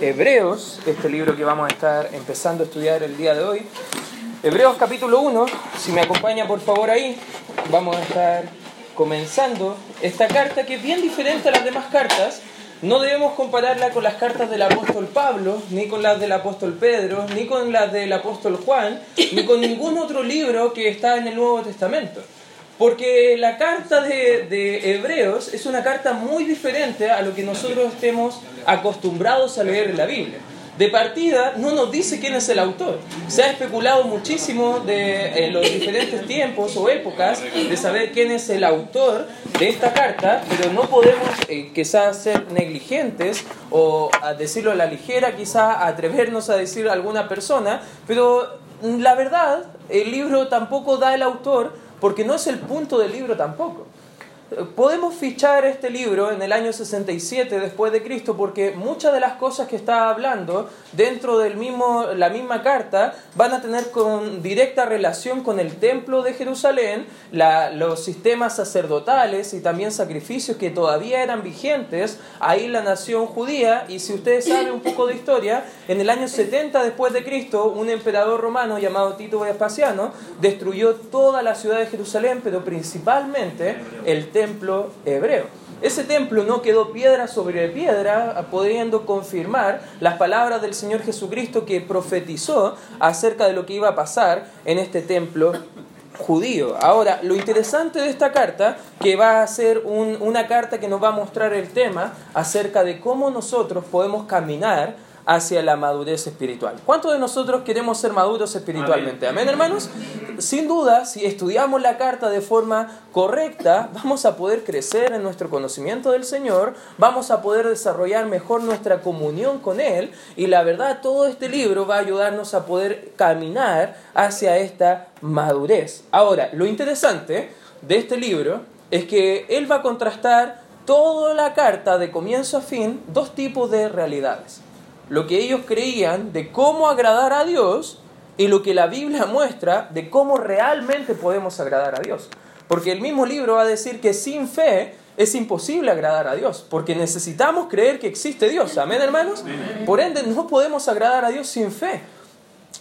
Hebreos, este libro que vamos a estar empezando a estudiar el día de hoy. Hebreos capítulo 1, si me acompaña por favor ahí, vamos a estar comenzando esta carta que es bien diferente a las demás cartas. No debemos compararla con las cartas del apóstol Pablo, ni con las del apóstol Pedro, ni con las del apóstol Juan, ni con ningún otro libro que está en el Nuevo Testamento. Porque la carta de, Hebreos es una carta muy diferente a lo que nosotros estemos acostumbrados a leer en la Biblia. De partida no nos dice quién es el autor. Se ha especulado muchísimo de, en los diferentes tiempos o épocas de saber quién es el autor de esta carta, pero no podemos eh, quizás ser negligentes o a decirlo a la ligera, quizás atrevernos a decir a alguna persona, pero la verdad, el libro tampoco da el autor porque no es el punto del libro tampoco. Podemos fichar este libro en el año 67 después de Cristo porque muchas de las cosas que está hablando dentro de la misma carta van a tener con directa relación con el templo de Jerusalén, los sistemas sacerdotales y también sacrificios que todavía eran vigentes ahí la nación judía. Y si ustedes saben un poco de historia, en el año 70 después de Cristo un emperador romano llamado Tito Vespasiano destruyó toda la ciudad de Jerusalén, pero principalmente el templo hebreo. Ese templo no quedó piedra sobre piedra, pudiendo confirmar las palabras del Señor Jesucristo que profetizó acerca de lo que iba a pasar en este templo judío. Ahora, lo interesante de esta carta, que va a ser una carta que nos va a mostrar el tema acerca de cómo nosotros podemos caminar hacia la madurez espiritual. ¿Cuántos de nosotros queremos ser maduros espiritualmente? Amén, hermanos. Sin duda, si estudiamos la carta de forma correcta, vamos a poder crecer en nuestro conocimiento del Señor, vamos a poder desarrollar mejor nuestra comunión con Él y la verdad, todo este libro va a ayudarnos a poder caminar hacia esta madurez. Ahora, lo interesante de este libro es que Él va a contrastar toda la carta de comienzo a fin dos tipos de realidades lo que ellos creían de cómo agradar a Dios y lo que la Biblia muestra de cómo realmente podemos agradar a Dios. Porque el mismo libro va a decir que sin fe es imposible agradar a Dios, porque necesitamos creer que existe Dios. Amén, hermanos. Por ende, no podemos agradar a Dios sin fe.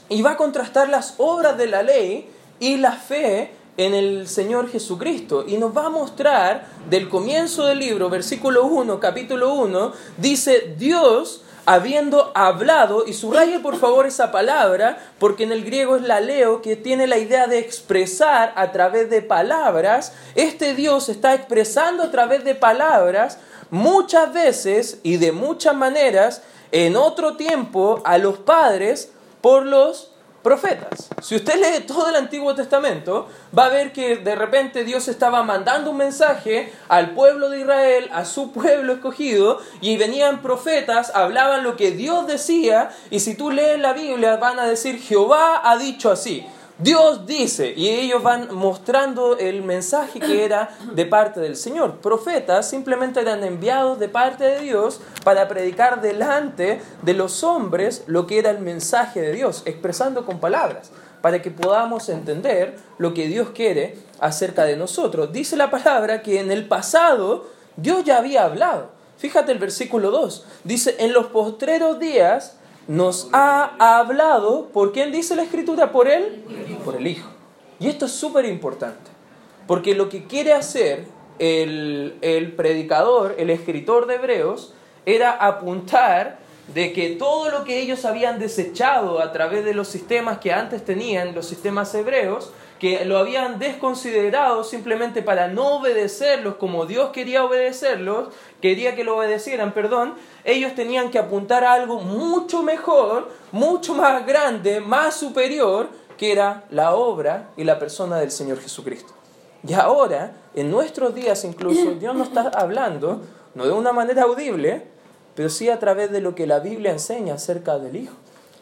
Y va a contrastar las obras de la ley y la fe en el Señor Jesucristo. Y nos va a mostrar del comienzo del libro, versículo 1, capítulo 1, dice, Dios habiendo hablado, y subraye por favor esa palabra, porque en el griego es la leo, que tiene la idea de expresar a través de palabras, este Dios está expresando a través de palabras muchas veces y de muchas maneras en otro tiempo a los padres por los profetas. Si usted lee todo el Antiguo Testamento, va a ver que de repente Dios estaba mandando un mensaje al pueblo de Israel, a su pueblo escogido, y venían profetas, hablaban lo que Dios decía, y si tú lees la Biblia van a decir, Jehová ha dicho así. Dios dice, y ellos van mostrando el mensaje que era de parte del Señor. Profetas simplemente eran enviados de parte de Dios para predicar delante de los hombres lo que era el mensaje de Dios, expresando con palabras, para que podamos entender lo que Dios quiere acerca de nosotros. Dice la palabra que en el pasado Dios ya había hablado. Fíjate el versículo 2. Dice, en los postreros días nos ha hablado, ¿por quién dice la escritura? Por él, por el Hijo. Y esto es súper importante, porque lo que quiere hacer el, el predicador, el escritor de Hebreos, era apuntar de que todo lo que ellos habían desechado a través de los sistemas que antes tenían, los sistemas hebreos, que lo habían desconsiderado simplemente para no obedecerlos como Dios quería obedecerlos, quería que lo obedecieran, perdón, ellos tenían que apuntar a algo mucho mejor, mucho más grande, más superior, que era la obra y la persona del Señor Jesucristo. Y ahora, en nuestros días incluso, Dios nos está hablando, no de una manera audible, pero sí a través de lo que la Biblia enseña acerca del Hijo.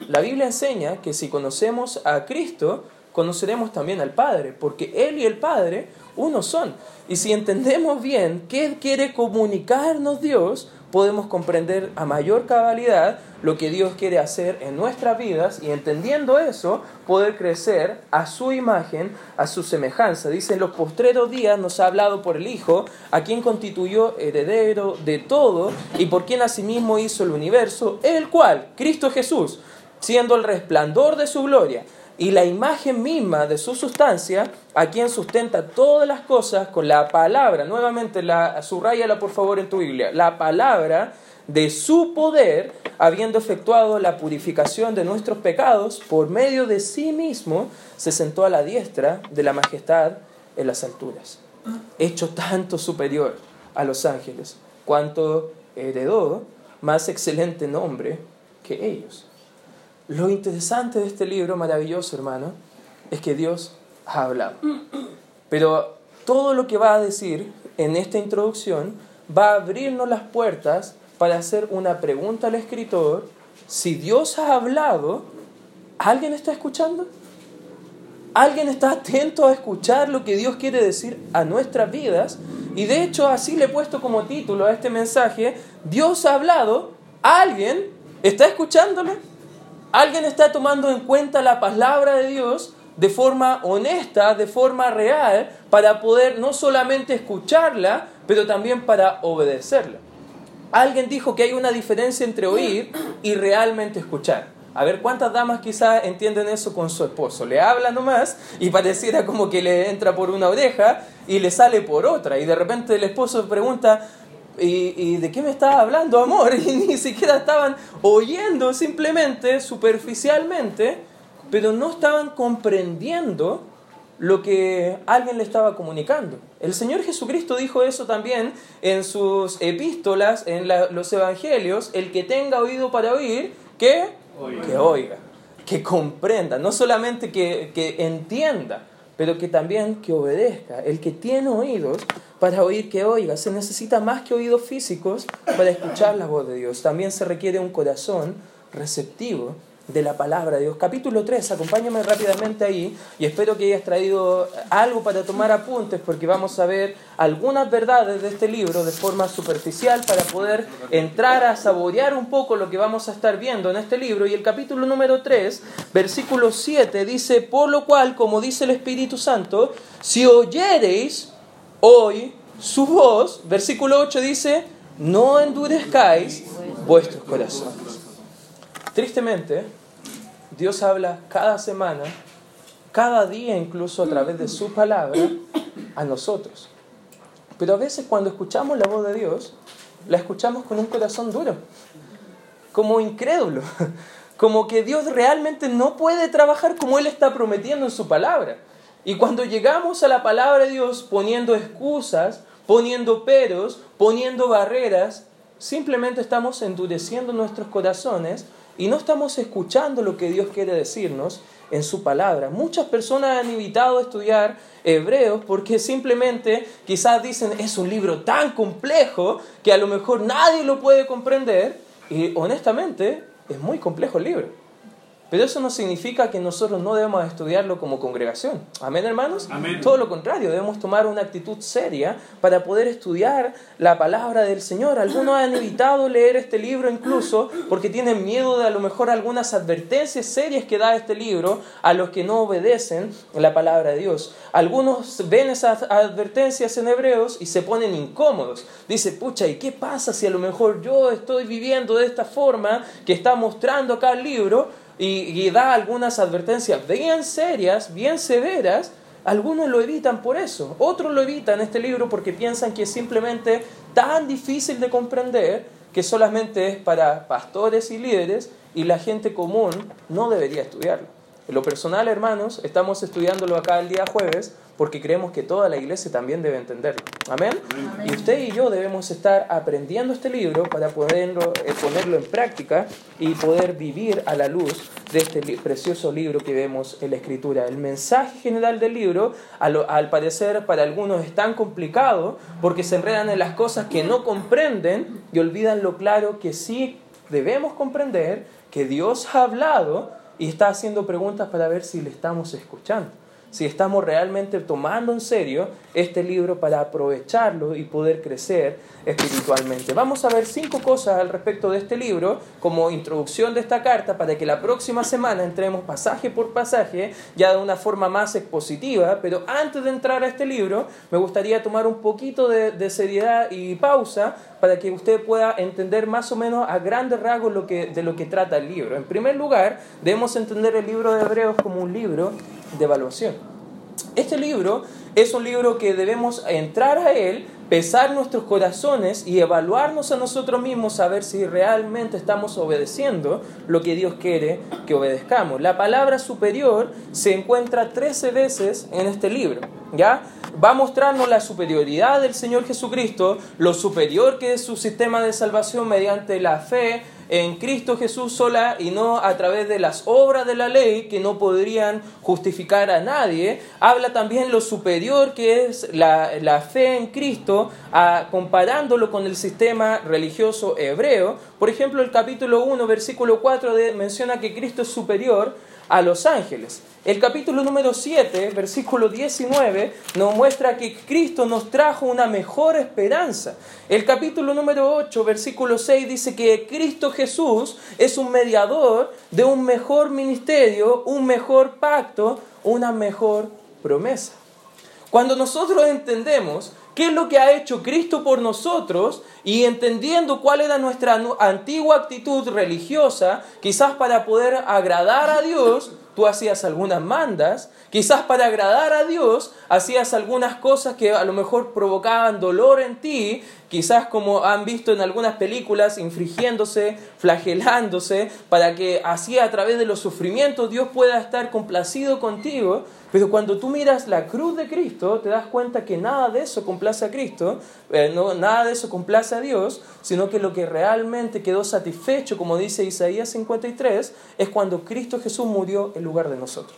La Biblia enseña que si conocemos a Cristo, conoceremos también al Padre, porque Él y el Padre uno son. Y si entendemos bien qué quiere comunicarnos Dios, podemos comprender a mayor cabalidad lo que Dios quiere hacer en nuestras vidas y entendiendo eso, poder crecer a su imagen, a su semejanza. Dice, en los postreros días nos ha hablado por el Hijo, a quien constituyó heredero de todo y por quien asimismo hizo el universo, el cual, Cristo Jesús, siendo el resplandor de su gloria y la imagen misma de su sustancia, a quien sustenta todas las cosas con la palabra, nuevamente la, subrayala por favor en tu Biblia, la palabra de su poder, habiendo efectuado la purificación de nuestros pecados, por medio de sí mismo, se sentó a la diestra de la majestad en las alturas, hecho tanto superior a los ángeles, cuanto heredó más excelente nombre que ellos. Lo interesante de este libro maravilloso, hermano, es que Dios ha hablado. Pero todo lo que va a decir en esta introducción va a abrirnos las puertas para hacer una pregunta al escritor. Si Dios ha hablado, ¿alguien está escuchando? ¿Alguien está atento a escuchar lo que Dios quiere decir a nuestras vidas? Y de hecho así le he puesto como título a este mensaje, Dios ha hablado, ¿alguien está escuchándolo? ¿Alguien está tomando en cuenta la palabra de Dios de forma honesta, de forma real, para poder no solamente escucharla, pero también para obedecerla? Alguien dijo que hay una diferencia entre oír y realmente escuchar. A ver, ¿cuántas damas quizás entienden eso con su esposo? Le habla nomás y pareciera como que le entra por una oreja y le sale por otra. Y de repente el esposo pregunta, ¿Y, de qué me estaba hablando, amor? Y ni siquiera estaban oyendo simplemente, superficialmente, pero no estaban comprendiendo lo que alguien le estaba comunicando. El Señor Jesucristo dijo eso también en sus epístolas, en los evangelios, el que tenga oído para oír, que oiga, que, oiga, que comprenda, no solamente que, que entienda, pero que también que obedezca. El que tiene oídos para oír que oiga. Se necesita más que oídos físicos para escuchar la voz de Dios. También se requiere un corazón receptivo de la palabra de Dios. Capítulo 3, acompáñame rápidamente ahí y espero que hayas traído algo para tomar apuntes porque vamos a ver algunas verdades de este libro de forma superficial para poder entrar a saborear un poco lo que vamos a estar viendo en este libro. Y el capítulo número 3, versículo 7 dice, por lo cual, como dice el Espíritu Santo, si oyereis hoy su voz, versículo 8 dice, no endurezcáis vuestros corazones. Tristemente, Dios habla cada semana, cada día incluso a través de su palabra, a nosotros. Pero a veces cuando escuchamos la voz de Dios, la escuchamos con un corazón duro, como incrédulo, como que Dios realmente no puede trabajar como Él está prometiendo en su palabra. Y cuando llegamos a la palabra de Dios poniendo excusas, poniendo peros, poniendo barreras, simplemente estamos endureciendo nuestros corazones y no estamos escuchando lo que Dios quiere decirnos en su palabra. Muchas personas han evitado estudiar Hebreos porque simplemente quizás dicen es un libro tan complejo que a lo mejor nadie lo puede comprender y honestamente es muy complejo el libro. Pero eso no significa que nosotros no debemos estudiarlo como congregación. Amén, hermanos. Todo lo contrario, debemos tomar una actitud seria para poder estudiar la palabra del Señor. Algunos han evitado leer este libro incluso porque tienen miedo de a lo mejor algunas advertencias serias que da este libro a los que no obedecen la palabra de Dios. Algunos ven esas advertencias en Hebreos y se ponen incómodos. Dice, pucha, ¿y qué pasa si a lo mejor yo estoy viviendo de esta forma que está mostrando acá el libro? Y, da algunas advertencias bien serias, bien severas, algunos lo evitan por eso, otros lo evitan este libro porque piensan que es simplemente tan difícil de comprender que solamente es para pastores y líderes y la gente común no debería estudiarlo. En lo personal, hermanos, estamos estudiándolo acá el día jueves porque creemos que toda la iglesia también debe entenderlo. ¿Amén? Y usted y yo debemos estar aprendiendo este libro para poderlo, eh, ponerlo en práctica y poder vivir a la luz de este precioso libro que vemos en la Escritura. El mensaje general del libro, al, al parecer para algunos es tan complicado porque se enredan en las cosas que no comprenden y olvidan lo claro que sí debemos comprender, que Dios ha hablado y está haciendo preguntas para ver si le estamos escuchando si estamos realmente tomando en serio este libro para aprovecharlo y poder crecer espiritualmente. Vamos a ver cinco cosas al respecto de este libro como introducción de esta carta para que la próxima semana entremos pasaje por pasaje ya de una forma más expositiva, pero antes de entrar a este libro me gustaría tomar un poquito de, seriedad y pausa para que usted pueda entender más o menos a grandes rasgos lo que, de lo que trata el libro. En primer lugar, debemos entender el libro de Hebreos como un libro de. Este libro es un libro que debemos entrar a él, pesar nuestros corazones y evaluarnos a nosotros mismos a ver si realmente estamos obedeciendo lo que Dios quiere que obedezcamos. La palabra superior se encuentra 13 veces en este libro, ¿ya? Va a mostrarnos la superioridad del Señor Jesucristo, lo superior que es su sistema de salvación mediante la fe, en Cristo Jesús sola y no a través de las obras de la ley que no podrían justificar a nadie. Habla también lo superior que es la, fe en Cristo, comparándolo con el sistema religioso hebreo. Por ejemplo, el capítulo 1, versículo 4 menciona que Cristo es superior a los ángeles. El capítulo número 7, versículo 19, nos muestra que Cristo nos trajo una mejor esperanza. El capítulo número 8, versículo 6 dice que Cristo Jesús es un mediador de un mejor ministerio, un mejor pacto, una mejor promesa. Cuando nosotros entendemos qué es lo que ha hecho Cristo por nosotros y entendiendo cuál era nuestra antigua actitud religiosa, quizás para poder agradar a Dios, tú hacías algunas mandas, quizás para agradar a Dios hacías algunas cosas que a lo mejor provocaban dolor en ti, quizás como han visto en algunas películas, infringiéndose, flagelándose, para que así a través de los sufrimientos Dios pueda estar complacido contigo. Pero cuando tú miras la cruz de Cristo, te das cuenta que nada de eso complace a Cristo, eh, no, nada de eso complace a Dios, sino que lo que realmente quedó satisfecho, como dice Isaías 53, es cuando Cristo Jesús murió en lugar de nosotros.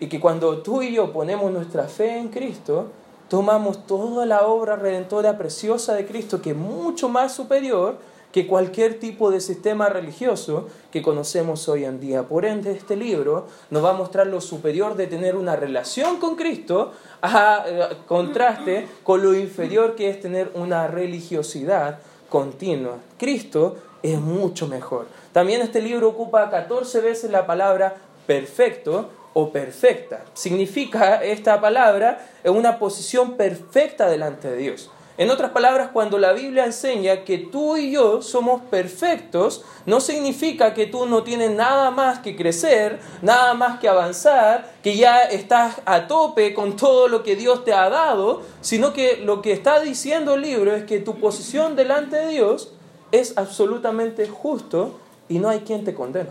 Y que cuando tú y yo ponemos nuestra fe en Cristo, tomamos toda la obra redentora preciosa de Cristo, que es mucho más superior que cualquier tipo de sistema religioso que conocemos hoy en día. Por ende, este libro nos va a mostrar lo superior de tener una relación con Cristo a eh, contraste con lo inferior que es tener una religiosidad continua. Cristo es mucho mejor. También este libro ocupa 14 veces la palabra perfecto o perfecta. Significa esta palabra una posición perfecta delante de Dios. En otras palabras, cuando la Biblia enseña que tú y yo somos perfectos, no significa que tú no tienes nada más que crecer, nada más que avanzar, que ya estás a tope con todo lo que Dios te ha dado, sino que lo que está diciendo el libro es que tu posición delante de Dios es absolutamente justo y no hay quien te condene.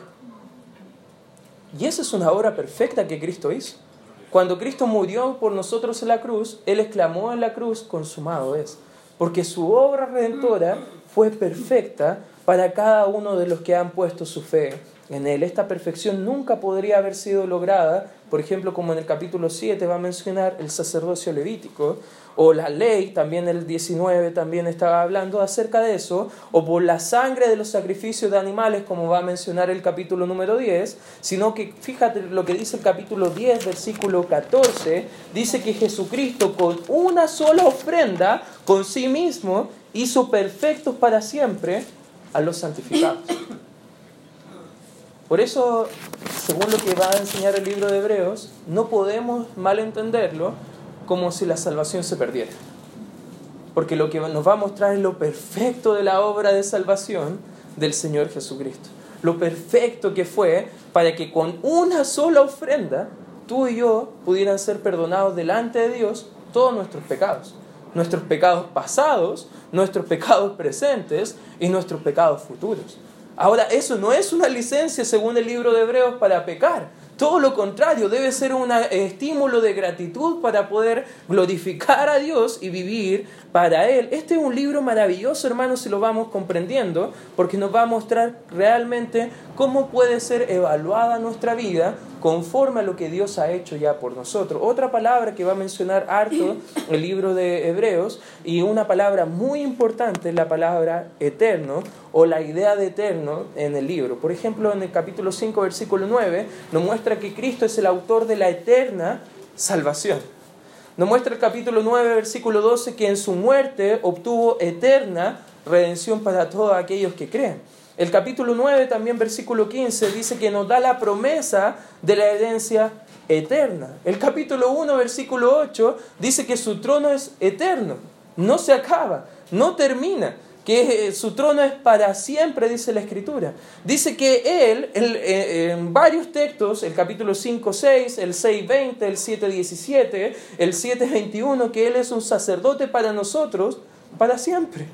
Y esa es una obra perfecta que Cristo hizo. Cuando Cristo murió por nosotros en la cruz, Él exclamó en la cruz, consumado es, porque su obra redentora fue perfecta para cada uno de los que han puesto su fe en Él. Esta perfección nunca podría haber sido lograda, por ejemplo, como en el capítulo 7 va a mencionar el sacerdocio levítico, o la ley, también el 19 también estaba hablando acerca de eso, o por la sangre de los sacrificios de animales, como va a mencionar el capítulo número 10, sino que fíjate lo que dice el capítulo 10, versículo 14, dice que Jesucristo con una sola ofrenda, con sí mismo, hizo perfectos para siempre a los santificados. Por eso, según lo que va a enseñar el libro de Hebreos, no podemos malentenderlo como si la salvación se perdiera. Porque lo que nos va a mostrar es lo perfecto de la obra de salvación del Señor Jesucristo. Lo perfecto que fue para que con una sola ofrenda tú y yo pudieran ser perdonados delante de Dios todos nuestros pecados. Nuestros pecados pasados, nuestros pecados presentes y nuestros pecados futuros. Ahora, eso no es una licencia según el libro de Hebreos para pecar, todo lo contrario, debe ser un estímulo de gratitud para poder glorificar a Dios y vivir para Él. Este es un libro maravilloso, hermanos, si lo vamos comprendiendo, porque nos va a mostrar realmente cómo puede ser evaluada nuestra vida conforme a lo que Dios ha hecho ya por nosotros. Otra palabra que va a mencionar harto el libro de Hebreos y una palabra muy importante es la palabra eterno o la idea de eterno en el libro. Por ejemplo, en el capítulo 5, versículo 9, nos muestra que Cristo es el autor de la eterna salvación. Nos muestra el capítulo 9, versículo 12, que en su muerte obtuvo eterna redención para todos aquellos que creen. El capítulo 9, también versículo 15, dice que nos da la promesa de la herencia eterna. El capítulo 1, versículo 8, dice que su trono es eterno, no se acaba, no termina, que su trono es para siempre, dice la escritura. Dice que él, eh, en varios textos, el capítulo 5, 6, el 6, 20, el 7, 17, el 7, 21, que él es un sacerdote para nosotros, para siempre.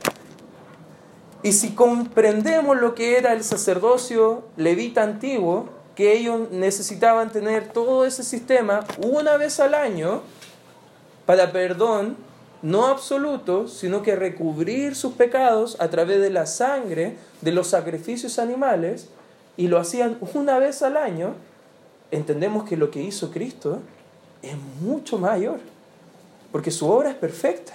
Y si comprendemos lo que era el sacerdocio levita antiguo, que ellos necesitaban tener todo ese sistema una vez al año para perdón, no absoluto, sino que recubrir sus pecados a través de la sangre de los sacrificios animales, y lo hacían una vez al año, entendemos que lo que hizo Cristo es mucho mayor, porque su obra es perfecta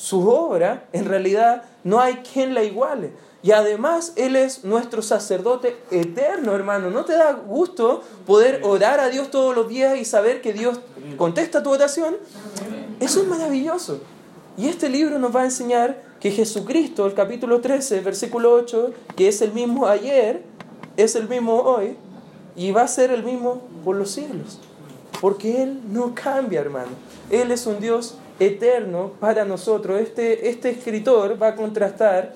su obra, en realidad no hay quien la iguale. Y además Él es nuestro sacerdote eterno, hermano. ¿No te da gusto poder orar a Dios todos los días y saber que Dios contesta tu oración? Eso es maravilloso. Y este libro nos va a enseñar que Jesucristo, el capítulo 13, versículo 8, que es el mismo ayer, es el mismo hoy y va a ser el mismo por los siglos. Porque Él no cambia, hermano. Él es un Dios eterno para nosotros. Este, este escritor va a contrastar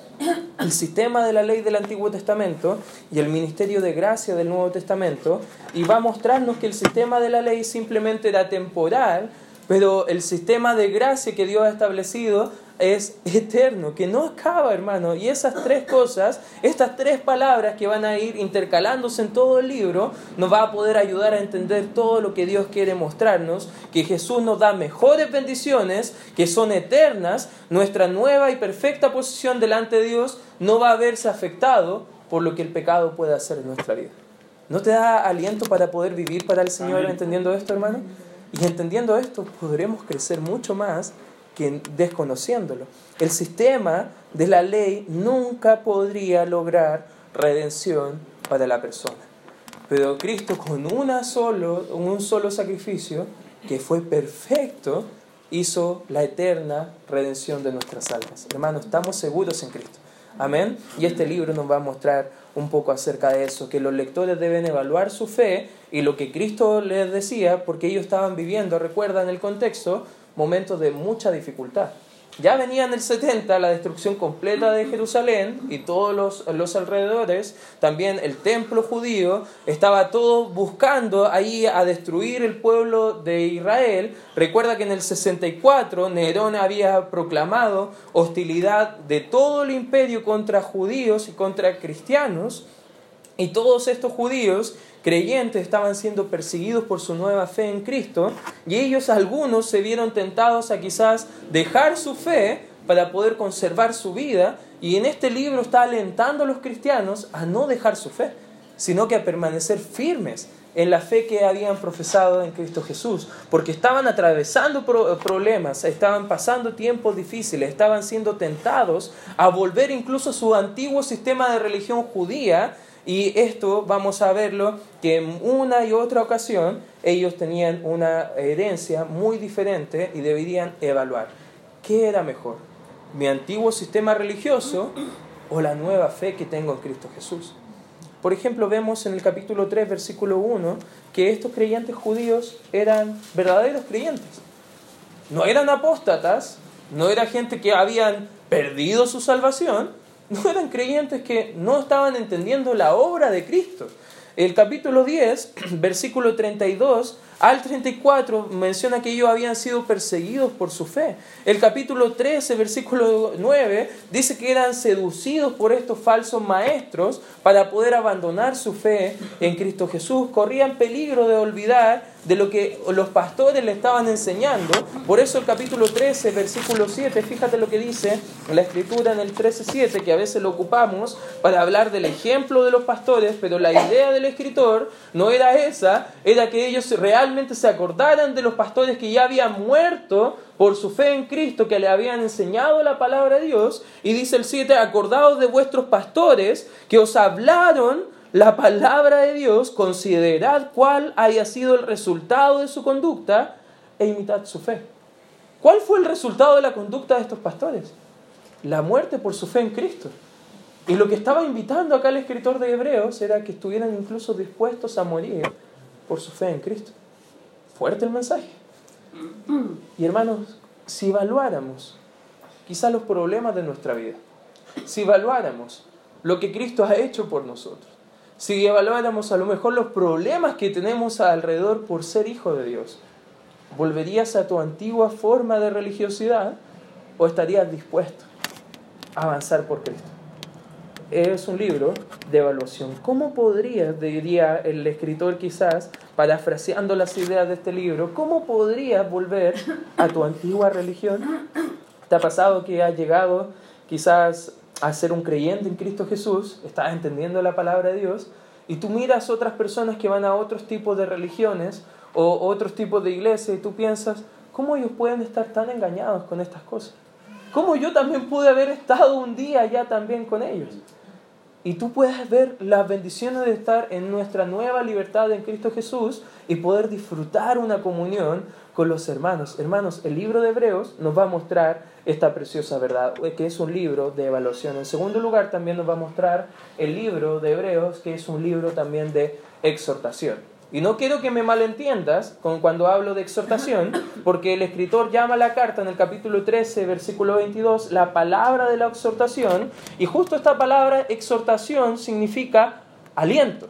el sistema de la ley del Antiguo Testamento y el ministerio de gracia del Nuevo Testamento y va a mostrarnos que el sistema de la ley simplemente era temporal, pero el sistema de gracia que Dios ha establecido es eterno, que no acaba, hermano. Y esas tres cosas, estas tres palabras que van a ir intercalándose en todo el libro, nos va a poder ayudar a entender todo lo que Dios quiere mostrarnos, que Jesús nos da mejores bendiciones, que son eternas, nuestra nueva y perfecta posición delante de Dios no va a verse afectado por lo que el pecado puede hacer en nuestra vida. ¿No te da aliento para poder vivir para el Señor entendiendo esto, hermano? Y entendiendo esto, podremos crecer mucho más que desconociéndolo. El sistema de la ley nunca podría lograr redención para la persona. Pero Cristo con una solo, un solo sacrificio, que fue perfecto, hizo la eterna redención de nuestras almas. Hermanos, estamos seguros en Cristo. Amén. Y este libro nos va a mostrar un poco acerca de eso, que los lectores deben evaluar su fe y lo que Cristo les decía, porque ellos estaban viviendo, recuerdan el contexto, momentos de mucha dificultad. Ya venía en el 70 la destrucción completa de Jerusalén y todos los, los, alrededores, también el templo judío, estaba todo buscando ahí a destruir el pueblo de Israel. Recuerda que en el 64 Nerón había proclamado hostilidad de todo el imperio contra judíos y contra cristianos, y todos estos judíos creyentes estaban siendo perseguidos por su nueva fe en Cristo y ellos algunos se vieron tentados a quizás dejar su fe para poder conservar su vida y en este libro está alentando a los cristianos a no dejar su fe, sino que a permanecer firmes en la fe que habían profesado en Cristo Jesús, porque estaban atravesando problemas, estaban pasando tiempos difíciles, estaban siendo tentados a volver incluso a su antiguo sistema de religión judía y esto vamos a verlo que en una y otra ocasión ellos tenían una herencia muy diferente y deberían evaluar qué era mejor, mi antiguo sistema religioso o la nueva fe que tengo en Cristo Jesús. Por ejemplo, vemos en el capítulo 3, versículo 1, que estos creyentes judíos eran verdaderos creyentes. No eran apóstatas, no era gente que habían perdido su salvación, no eran creyentes que no estaban entendiendo la obra de Cristo. El capítulo 10, versículo 32, al 34 menciona que ellos habían sido perseguidos por su fe. El capítulo 13, versículo 9, dice que eran seducidos por estos falsos maestros para poder abandonar su fe en Cristo Jesús. Corrían peligro de olvidar de lo que los pastores le estaban enseñando. Por eso el capítulo 13, versículo 7, fíjate lo que dice la escritura en el 13.7, que a veces lo ocupamos para hablar del ejemplo de los pastores, pero la idea del escritor no era esa, era que ellos realmente se acordaran de los pastores que ya habían muerto por su fe en Cristo, que le habían enseñado la palabra de Dios. Y dice el 7, acordados de vuestros pastores que os hablaron la palabra de Dios, considerad cuál haya sido el resultado de su conducta e imitad su fe. ¿Cuál fue el resultado de la conducta de estos pastores? La muerte por su fe en Cristo. Y lo que estaba invitando acá el escritor de Hebreos era que estuvieran incluso dispuestos a morir por su fe en Cristo. Fuerte el mensaje. Y hermanos, si evaluáramos quizás los problemas de nuestra vida, si evaluáramos lo que Cristo ha hecho por nosotros, si evaluáramos a lo mejor los problemas que tenemos alrededor por ser hijo de Dios, ¿volverías a tu antigua forma de religiosidad o estarías dispuesto a avanzar por Cristo? Es un libro de evaluación. ¿Cómo podrías, diría el escritor quizás, parafraseando las ideas de este libro, cómo podrías volver a tu antigua religión? ¿Te ha pasado que has llegado quizás a ser un creyente en Cristo Jesús, estás entendiendo la palabra de Dios, y tú miras otras personas que van a otros tipos de religiones o otros tipos de iglesias y tú piensas, ¿cómo ellos pueden estar tan engañados con estas cosas? ¿Cómo yo también pude haber estado un día ya también con ellos? Y tú puedes ver las bendiciones de estar en nuestra nueva libertad en Cristo Jesús y poder disfrutar una comunión con los hermanos. Hermanos, el libro de Hebreos nos va a mostrar esta preciosa verdad, que es un libro de evaluación. En segundo lugar, también nos va a mostrar el libro de Hebreos, que es un libro también de exhortación. Y no quiero que me malentiendas con cuando hablo de exhortación, porque el escritor llama la carta en el capítulo 13, versículo 22, la palabra de la exhortación, y justo esta palabra exhortación significa aliento.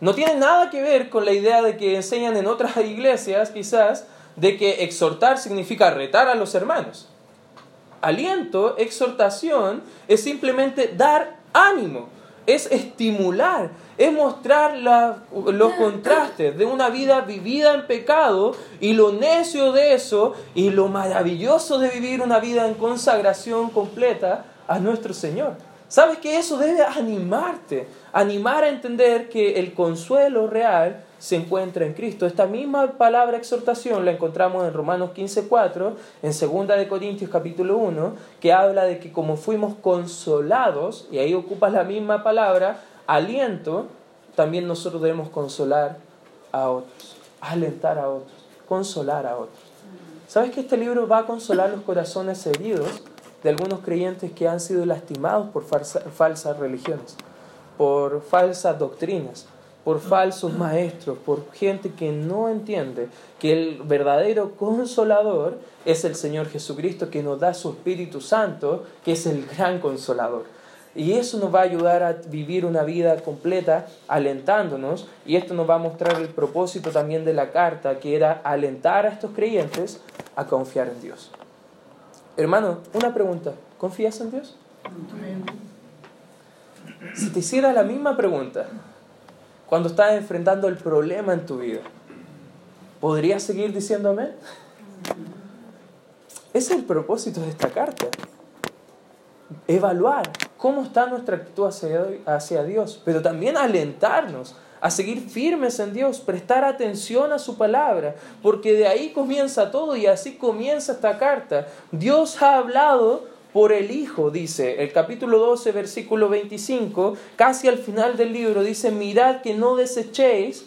No tiene nada que ver con la idea de que enseñan en otras iglesias, quizás, de que exhortar significa retar a los hermanos. Aliento, exhortación, es simplemente dar ánimo, es estimular, es mostrar los contrastes de una vida vivida en pecado y lo necio de eso y lo maravilloso de vivir una vida en consagración completa a nuestro Señor. ¿Sabes que eso debe animarte? Animar a entender que el consuelo real se encuentra en Cristo. Esta misma palabra exhortación la encontramos en Romanos 15:4, en 2 de Corintios capítulo 1, que habla de que como fuimos consolados, y ahí ocupas la misma palabra, aliento, también nosotros debemos consolar a otros, alentar a otros, consolar a otros. ¿Sabes que este libro va a consolar los corazones heridos de algunos creyentes que han sido lastimados por falsas religiones, por falsas doctrinas, por falsos maestros, por gente que no entiende que el verdadero consolador es el Señor Jesucristo que nos da su Espíritu Santo, que es el gran consolador. Y eso nos va a ayudar a vivir una vida completa alentándonos. Y esto nos va a mostrar el propósito también de la carta, que era alentar a estos creyentes a confiar en Dios. Hermano, una pregunta. ¿Confías en Dios? Si te hiciera la misma pregunta cuando estás enfrentando el problema en tu vida, ¿podrías seguir diciendo amén? Ese es el propósito de esta carta. Evaluar cómo está nuestra actitud hacia, hacia Dios, pero también alentarnos a seguir firmes en Dios, prestar atención a su palabra, porque de ahí comienza todo y así comienza esta carta. Dios ha hablado por el Hijo, dice el capítulo 12, versículo 25, casi al final del libro, dice, mirad que no desechéis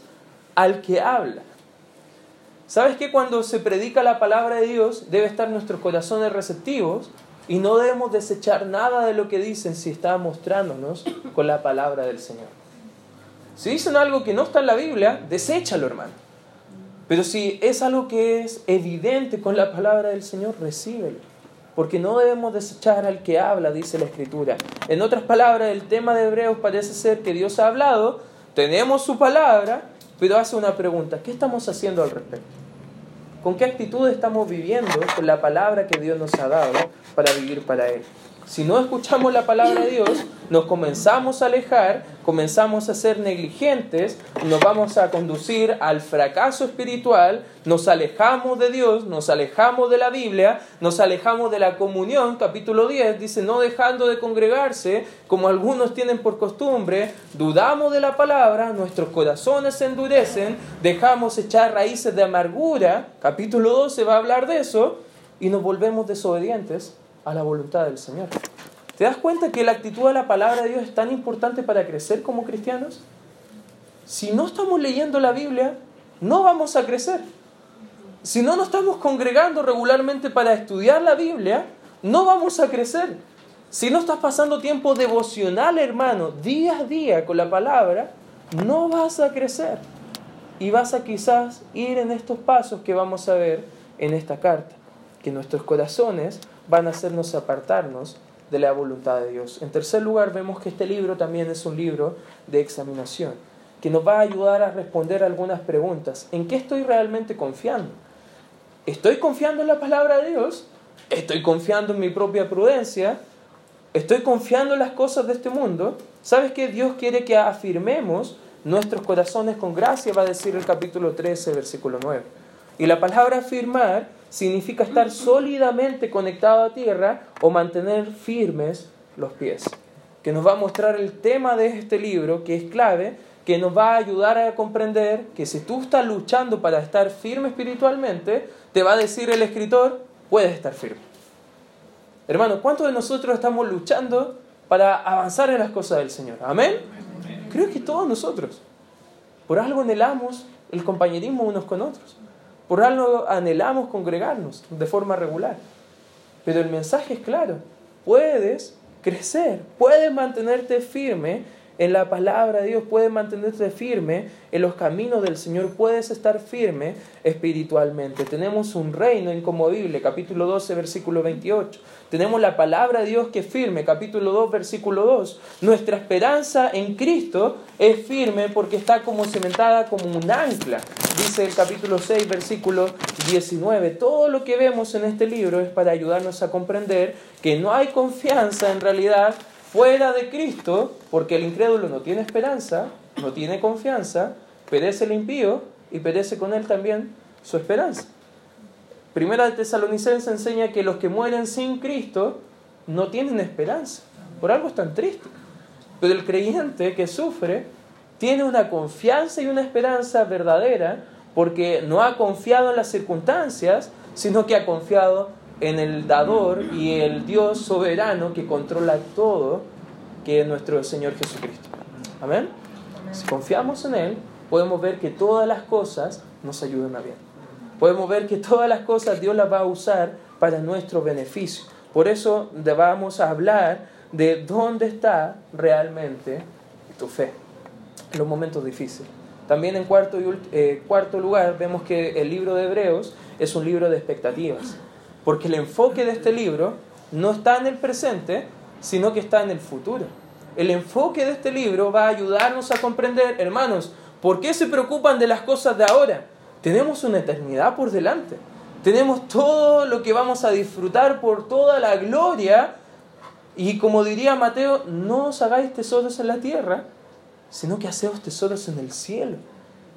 al que habla. ¿Sabes que cuando se predica la palabra de Dios debe estar nuestros corazones receptivos y no debemos desechar nada de lo que dicen si está mostrándonos con la palabra del Señor? Si dicen algo que no está en la Biblia, deséchalo, hermano. Pero si es algo que es evidente con la palabra del Señor, recíbelo. Porque no debemos desechar al que habla, dice la Escritura. En otras palabras, el tema de Hebreos parece ser que Dios ha hablado, tenemos su palabra, pero hace una pregunta, ¿qué estamos haciendo al respecto? ¿Con qué actitud estamos viviendo con la palabra que Dios nos ha dado para vivir para Él? Si no escuchamos la palabra de Dios, nos comenzamos a alejar, comenzamos a ser negligentes, nos vamos a conducir al fracaso espiritual, nos alejamos de Dios, nos alejamos de la Biblia, nos alejamos de la comunión, capítulo 10 dice, no dejando de congregarse, como algunos tienen por costumbre, dudamos de la palabra, nuestros corazones se endurecen, dejamos echar raíces de amargura, capítulo 12 va a hablar de eso, y nos volvemos desobedientes a la voluntad del Señor. ¿Te das cuenta que la actitud de la palabra de Dios es tan importante para crecer como cristianos? Si no estamos leyendo la Biblia, no vamos a crecer. Si no nos estamos congregando regularmente para estudiar la Biblia, no vamos a crecer. Si no estás pasando tiempo devocional, hermano, día a día con la palabra, no vas a crecer. Y vas a quizás ir en estos pasos que vamos a ver en esta carta. Que nuestros corazones van a hacernos apartarnos de la voluntad de Dios. En tercer lugar, vemos que este libro también es un libro de examinación, que nos va a ayudar a responder algunas preguntas. ¿En qué estoy realmente confiando? ¿Estoy confiando en la palabra de Dios? ¿Estoy confiando en mi propia prudencia? ¿Estoy confiando en las cosas de este mundo? ¿Sabes que Dios quiere que afirmemos nuestros corazones con gracia? Va a decir el capítulo 13, versículo 9. Y la palabra afirmar significa estar sólidamente conectado a tierra o mantener firmes los pies. Que nos va a mostrar el tema de este libro, que es clave, que nos va a ayudar a comprender que si tú estás luchando para estar firme espiritualmente, te va a decir el escritor, puedes estar firme. Hermano, ¿cuántos de nosotros estamos luchando para avanzar en las cosas del Señor? ¿Amén? Creo que todos nosotros. Por algo anhelamos el compañerismo unos con otros. Por algo anhelamos congregarnos de forma regular. Pero el mensaje es claro. Puedes crecer, puedes mantenerte firme en la palabra de Dios, puedes mantenerte firme en los caminos del Señor, puedes estar firme espiritualmente. Tenemos un reino incomovible, capítulo 12, versículo 28. Tenemos la palabra de Dios que es firme, capítulo 2, versículo 2. Nuestra esperanza en Cristo es firme porque está como cementada como un ancla, dice el capítulo 6, versículo 19. Todo lo que vemos en este libro es para ayudarnos a comprender que no hay confianza en realidad fuera de Cristo, porque el incrédulo no tiene esperanza, no tiene confianza, perece el impío y perece con él también su esperanza. Primera de Tesalonicense enseña que los que mueren sin Cristo no tienen esperanza. Por algo es tan triste. Pero el creyente que sufre tiene una confianza y una esperanza verdadera porque no ha confiado en las circunstancias, sino que ha confiado en el dador y el Dios soberano que controla todo, que es nuestro Señor Jesucristo. Amén. Si confiamos en Él, podemos ver que todas las cosas nos ayudan a bien. Podemos ver que todas las cosas Dios las va a usar para nuestro beneficio. Por eso vamos a hablar de dónde está realmente tu fe en los momentos difíciles. También en cuarto, y, eh, cuarto lugar vemos que el libro de Hebreos es un libro de expectativas. Porque el enfoque de este libro no está en el presente, sino que está en el futuro. El enfoque de este libro va a ayudarnos a comprender, hermanos, ¿por qué se preocupan de las cosas de ahora? Tenemos una eternidad por delante. Tenemos todo lo que vamos a disfrutar por toda la gloria. Y como diría Mateo, no os hagáis tesoros en la tierra, sino que haceos tesoros en el cielo.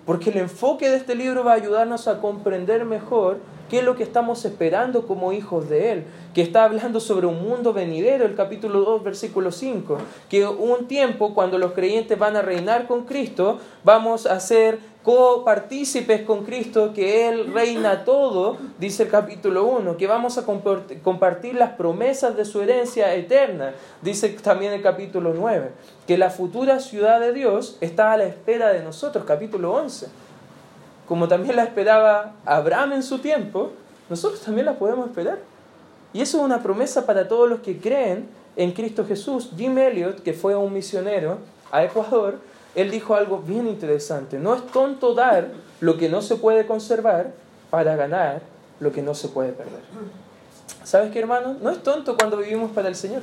Porque el enfoque de este libro va a ayudarnos a comprender mejor ¿Qué es lo que estamos esperando como hijos de Él? Que está hablando sobre un mundo venidero, el capítulo 2, versículo 5. Que un tiempo, cuando los creyentes van a reinar con Cristo, vamos a ser copartícipes con Cristo, que Él reina todo, dice el capítulo 1, que vamos a compartir las promesas de su herencia eterna, dice también el capítulo 9, que la futura ciudad de Dios está a la espera de nosotros, capítulo 11 como también la esperaba Abraham en su tiempo, nosotros también la podemos esperar. Y eso es una promesa para todos los que creen en Cristo Jesús. Jim Elliot, que fue un misionero a Ecuador, él dijo algo bien interesante. No es tonto dar lo que no se puede conservar para ganar lo que no se puede perder. ¿Sabes qué, hermano? No es tonto cuando vivimos para el Señor.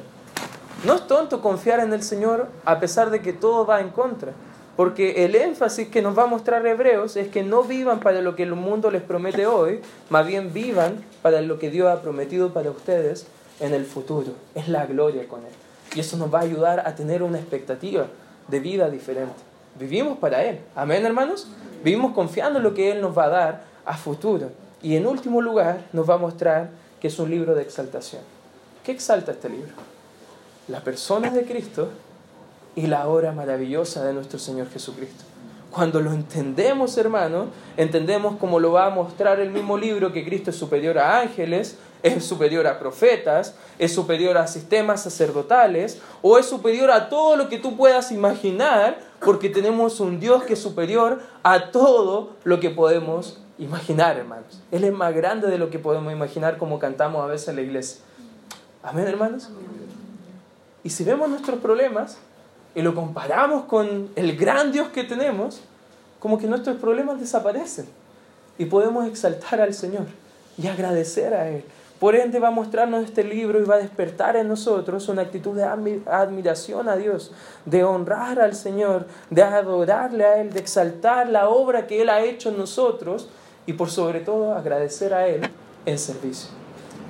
No es tonto confiar en el Señor a pesar de que todo va en contra. Porque el énfasis que nos va a mostrar Hebreos es que no vivan para lo que el mundo les promete hoy, más bien vivan para lo que Dios ha prometido para ustedes en el futuro. Es la gloria con Él. Y eso nos va a ayudar a tener una expectativa de vida diferente. Vivimos para Él. Amén, hermanos. Vivimos confiando en lo que Él nos va a dar a futuro. Y en último lugar, nos va a mostrar que es un libro de exaltación. ¿Qué exalta este libro? La persona de Cristo y la obra maravillosa de nuestro Señor Jesucristo. Cuando lo entendemos, hermano, entendemos como lo va a mostrar el mismo libro que Cristo es superior a ángeles, es superior a profetas, es superior a sistemas sacerdotales o es superior a todo lo que tú puedas imaginar porque tenemos un Dios que es superior a todo lo que podemos imaginar, hermanos. Él es más grande de lo que podemos imaginar como cantamos a veces en la iglesia. Amén, hermanos. Y si vemos nuestros problemas y lo comparamos con el gran Dios que tenemos, como que nuestros problemas desaparecen y podemos exaltar al Señor y agradecer a Él. Por ende va a mostrarnos este libro y va a despertar en nosotros una actitud de admiración a Dios, de honrar al Señor, de adorarle a Él, de exaltar la obra que Él ha hecho en nosotros y por sobre todo agradecer a Él en servicio.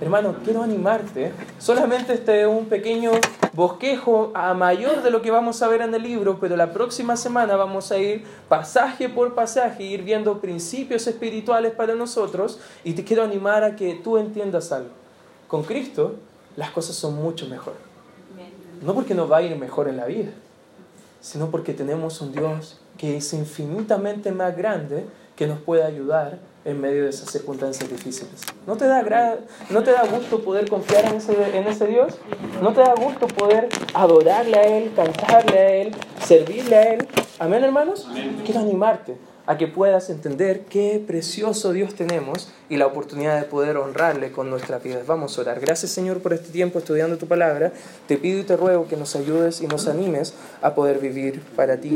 Hermano, quiero animarte. Solamente este es un pequeño bosquejo a mayor de lo que vamos a ver en el libro, pero la próxima semana vamos a ir pasaje por pasaje, ir viendo principios espirituales para nosotros y te quiero animar a que tú entiendas algo. Con Cristo las cosas son mucho mejor. No porque nos va a ir mejor en la vida, sino porque tenemos un Dios que es infinitamente más grande que nos puede ayudar en medio de esas circunstancias difíciles. ¿No te da, ¿no te da gusto poder confiar en ese, en ese Dios? ¿No te da gusto poder adorarle a Él, cantarle a Él, servirle a Él? Amén, hermanos. Quiero animarte a que puedas entender qué precioso Dios tenemos y la oportunidad de poder honrarle con nuestra vida. Vamos a orar. Gracias Señor por este tiempo estudiando tu palabra. Te pido y te ruego que nos ayudes y nos animes a poder vivir para ti.